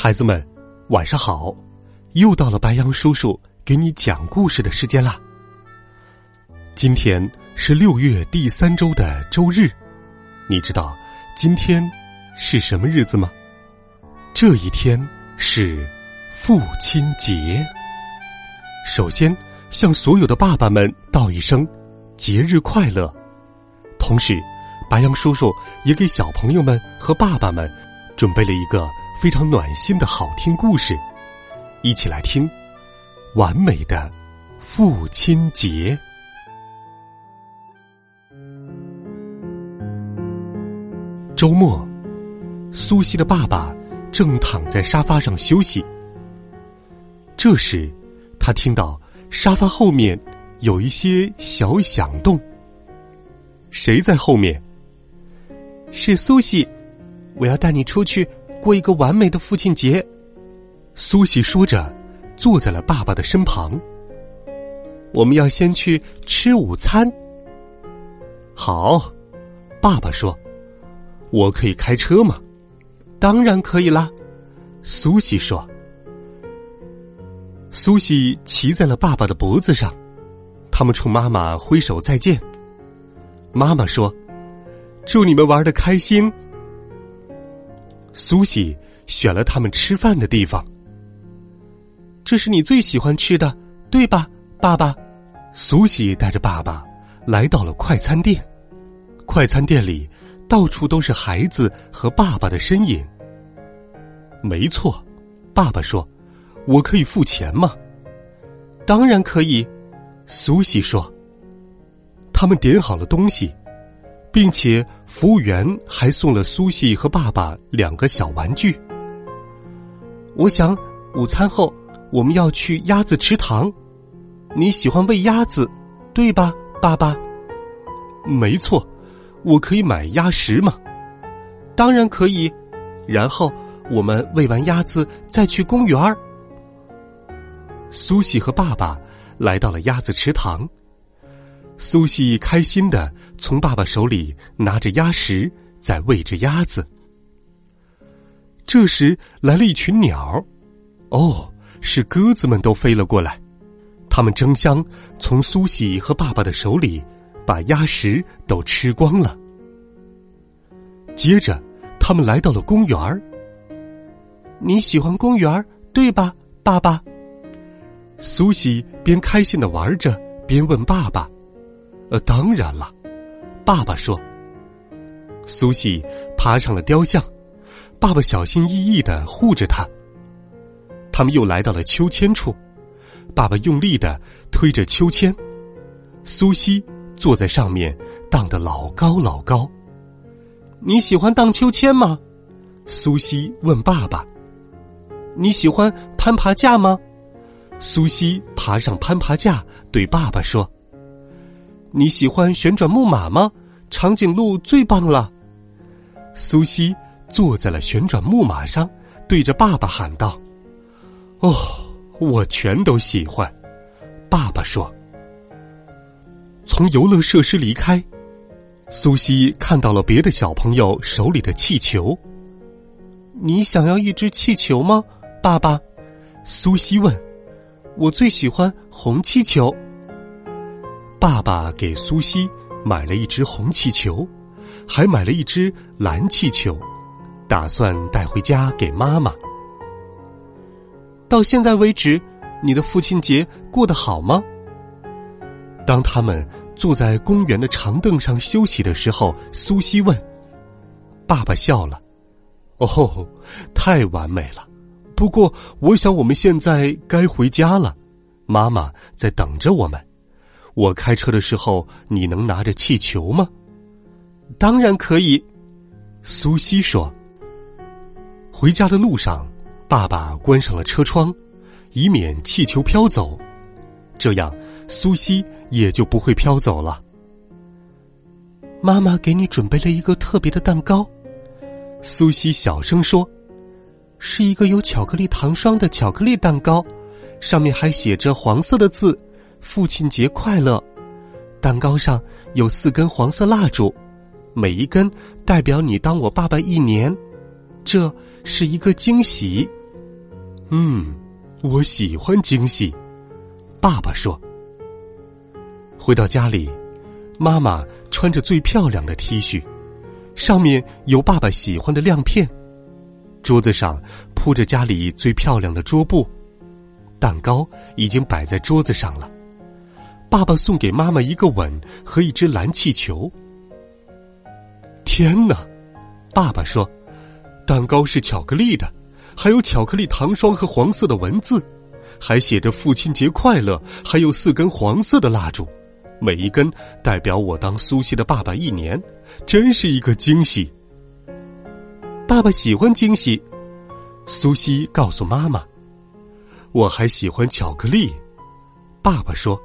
孩子们，晚上好！又到了白羊叔叔给你讲故事的时间啦。今天是六月第三周的周日，你知道今天是什么日子吗？这一天是父亲节。首先向所有的爸爸们道一声节日快乐，同时，白羊叔叔也给小朋友们和爸爸们准备了一个。非常暖心的好听故事，一起来听《完美的父亲节》。周末，苏西的爸爸正躺在沙发上休息。这时，他听到沙发后面有一些小响动。谁在后面？是苏西，我要带你出去。过一个完美的父亲节，苏西说着，坐在了爸爸的身旁。我们要先去吃午餐。好，爸爸说：“我可以开车吗？”当然可以啦，苏西说。苏西骑在了爸爸的脖子上，他们冲妈妈挥手再见。妈妈说：“祝你们玩的开心。”苏西选了他们吃饭的地方。这是你最喜欢吃的，对吧，爸爸？苏西带着爸爸来到了快餐店。快餐店里到处都是孩子和爸爸的身影。没错，爸爸说：“我可以付钱吗？”当然可以，苏西说。他们点好了东西。并且服务员还送了苏西和爸爸两个小玩具。我想午餐后我们要去鸭子池塘，你喜欢喂鸭子，对吧，爸爸？没错，我可以买鸭食吗？当然可以。然后我们喂完鸭子再去公园。苏西和爸爸来到了鸭子池塘。苏西开心的从爸爸手里拿着鸭食，在喂着鸭子。这时来了一群鸟，哦，是鸽子们都飞了过来，他们争相从苏西和爸爸的手里把鸭食都吃光了。接着，他们来到了公园儿。你喜欢公园儿，对吧，爸爸？苏西边开心的玩着，边问爸爸。呃，当然了，爸爸说。苏西爬上了雕像，爸爸小心翼翼的护着他。他们又来到了秋千处，爸爸用力的推着秋千，苏西坐在上面荡得老高老高。你喜欢荡秋千吗？苏西问爸爸。你喜欢攀爬架吗？苏西爬上攀爬架，对爸爸说。你喜欢旋转木马吗？长颈鹿最棒了。苏西坐在了旋转木马上，对着爸爸喊道：“哦，我全都喜欢。”爸爸说。从游乐设施离开，苏西看到了别的小朋友手里的气球。你想要一只气球吗，爸爸？苏西问。我最喜欢红气球。爸爸给苏西买了一只红气球，还买了一只蓝气球，打算带回家给妈妈。到现在为止，你的父亲节过得好吗？当他们坐在公园的长凳上休息的时候，苏西问：“爸爸笑了，哦，太完美了。不过，我想我们现在该回家了，妈妈在等着我们。”我开车的时候，你能拿着气球吗？当然可以。苏西说。回家的路上，爸爸关上了车窗，以免气球飘走，这样苏西也就不会飘走了。妈妈给你准备了一个特别的蛋糕，苏西小声说：“是一个有巧克力糖霜的巧克力蛋糕，上面还写着黄色的字‘父亲节快乐’。蛋糕上有四根黄色蜡烛，每一根代表你当我爸爸一年，这是一个惊喜。”嗯，我喜欢惊喜，爸爸说。回到家里。妈妈穿着最漂亮的 T 恤，上面有爸爸喜欢的亮片。桌子上铺着家里最漂亮的桌布，蛋糕已经摆在桌子上了。爸爸送给妈妈一个吻和一只蓝气球。天哪！爸爸说：“蛋糕是巧克力的，还有巧克力糖霜和黄色的文字，还写着‘父亲节快乐’，还有四根黄色的蜡烛。”每一根代表我当苏西的爸爸一年，真是一个惊喜。爸爸喜欢惊喜，苏西告诉妈妈：“我还喜欢巧克力。”爸爸说，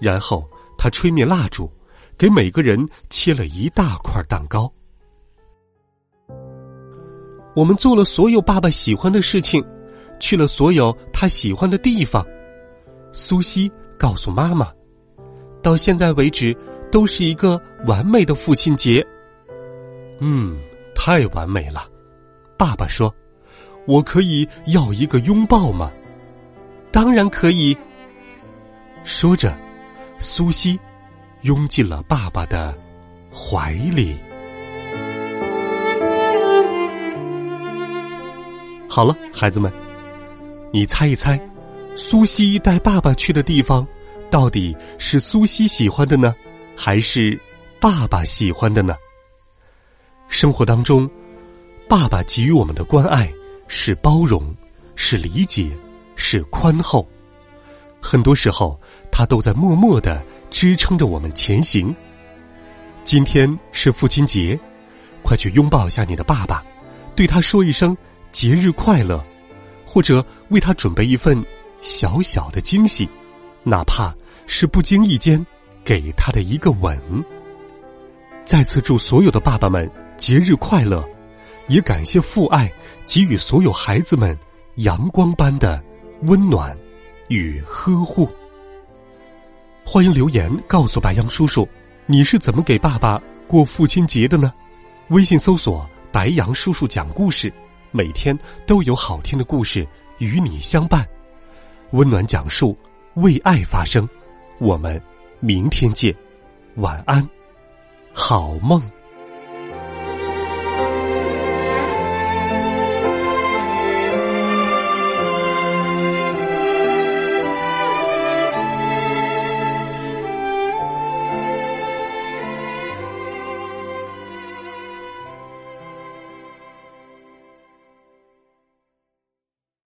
然后他吹灭蜡烛，给每个人切了一大块蛋糕。我们做了所有爸爸喜欢的事情，去了所有他喜欢的地方。苏西告诉妈妈。到现在为止，都是一个完美的父亲节。嗯，太完美了。爸爸说：“我可以要一个拥抱吗？”当然可以。说着，苏西拥进了爸爸的怀里。好了，孩子们，你猜一猜，苏西带爸爸去的地方。到底是苏西喜欢的呢，还是爸爸喜欢的呢？生活当中，爸爸给予我们的关爱是包容，是理解，是宽厚。很多时候，他都在默默的支撑着我们前行。今天是父亲节，快去拥抱一下你的爸爸，对他说一声节日快乐，或者为他准备一份小小的惊喜。哪怕是不经意间给他的一个吻。再次祝所有的爸爸们节日快乐，也感谢父爱给予所有孩子们阳光般的温暖与呵护。欢迎留言告诉白杨叔叔，你是怎么给爸爸过父亲节的呢？微信搜索“白杨叔叔讲故事”，每天都有好听的故事与你相伴，温暖讲述。为爱发声，我们明天见，晚安，好梦。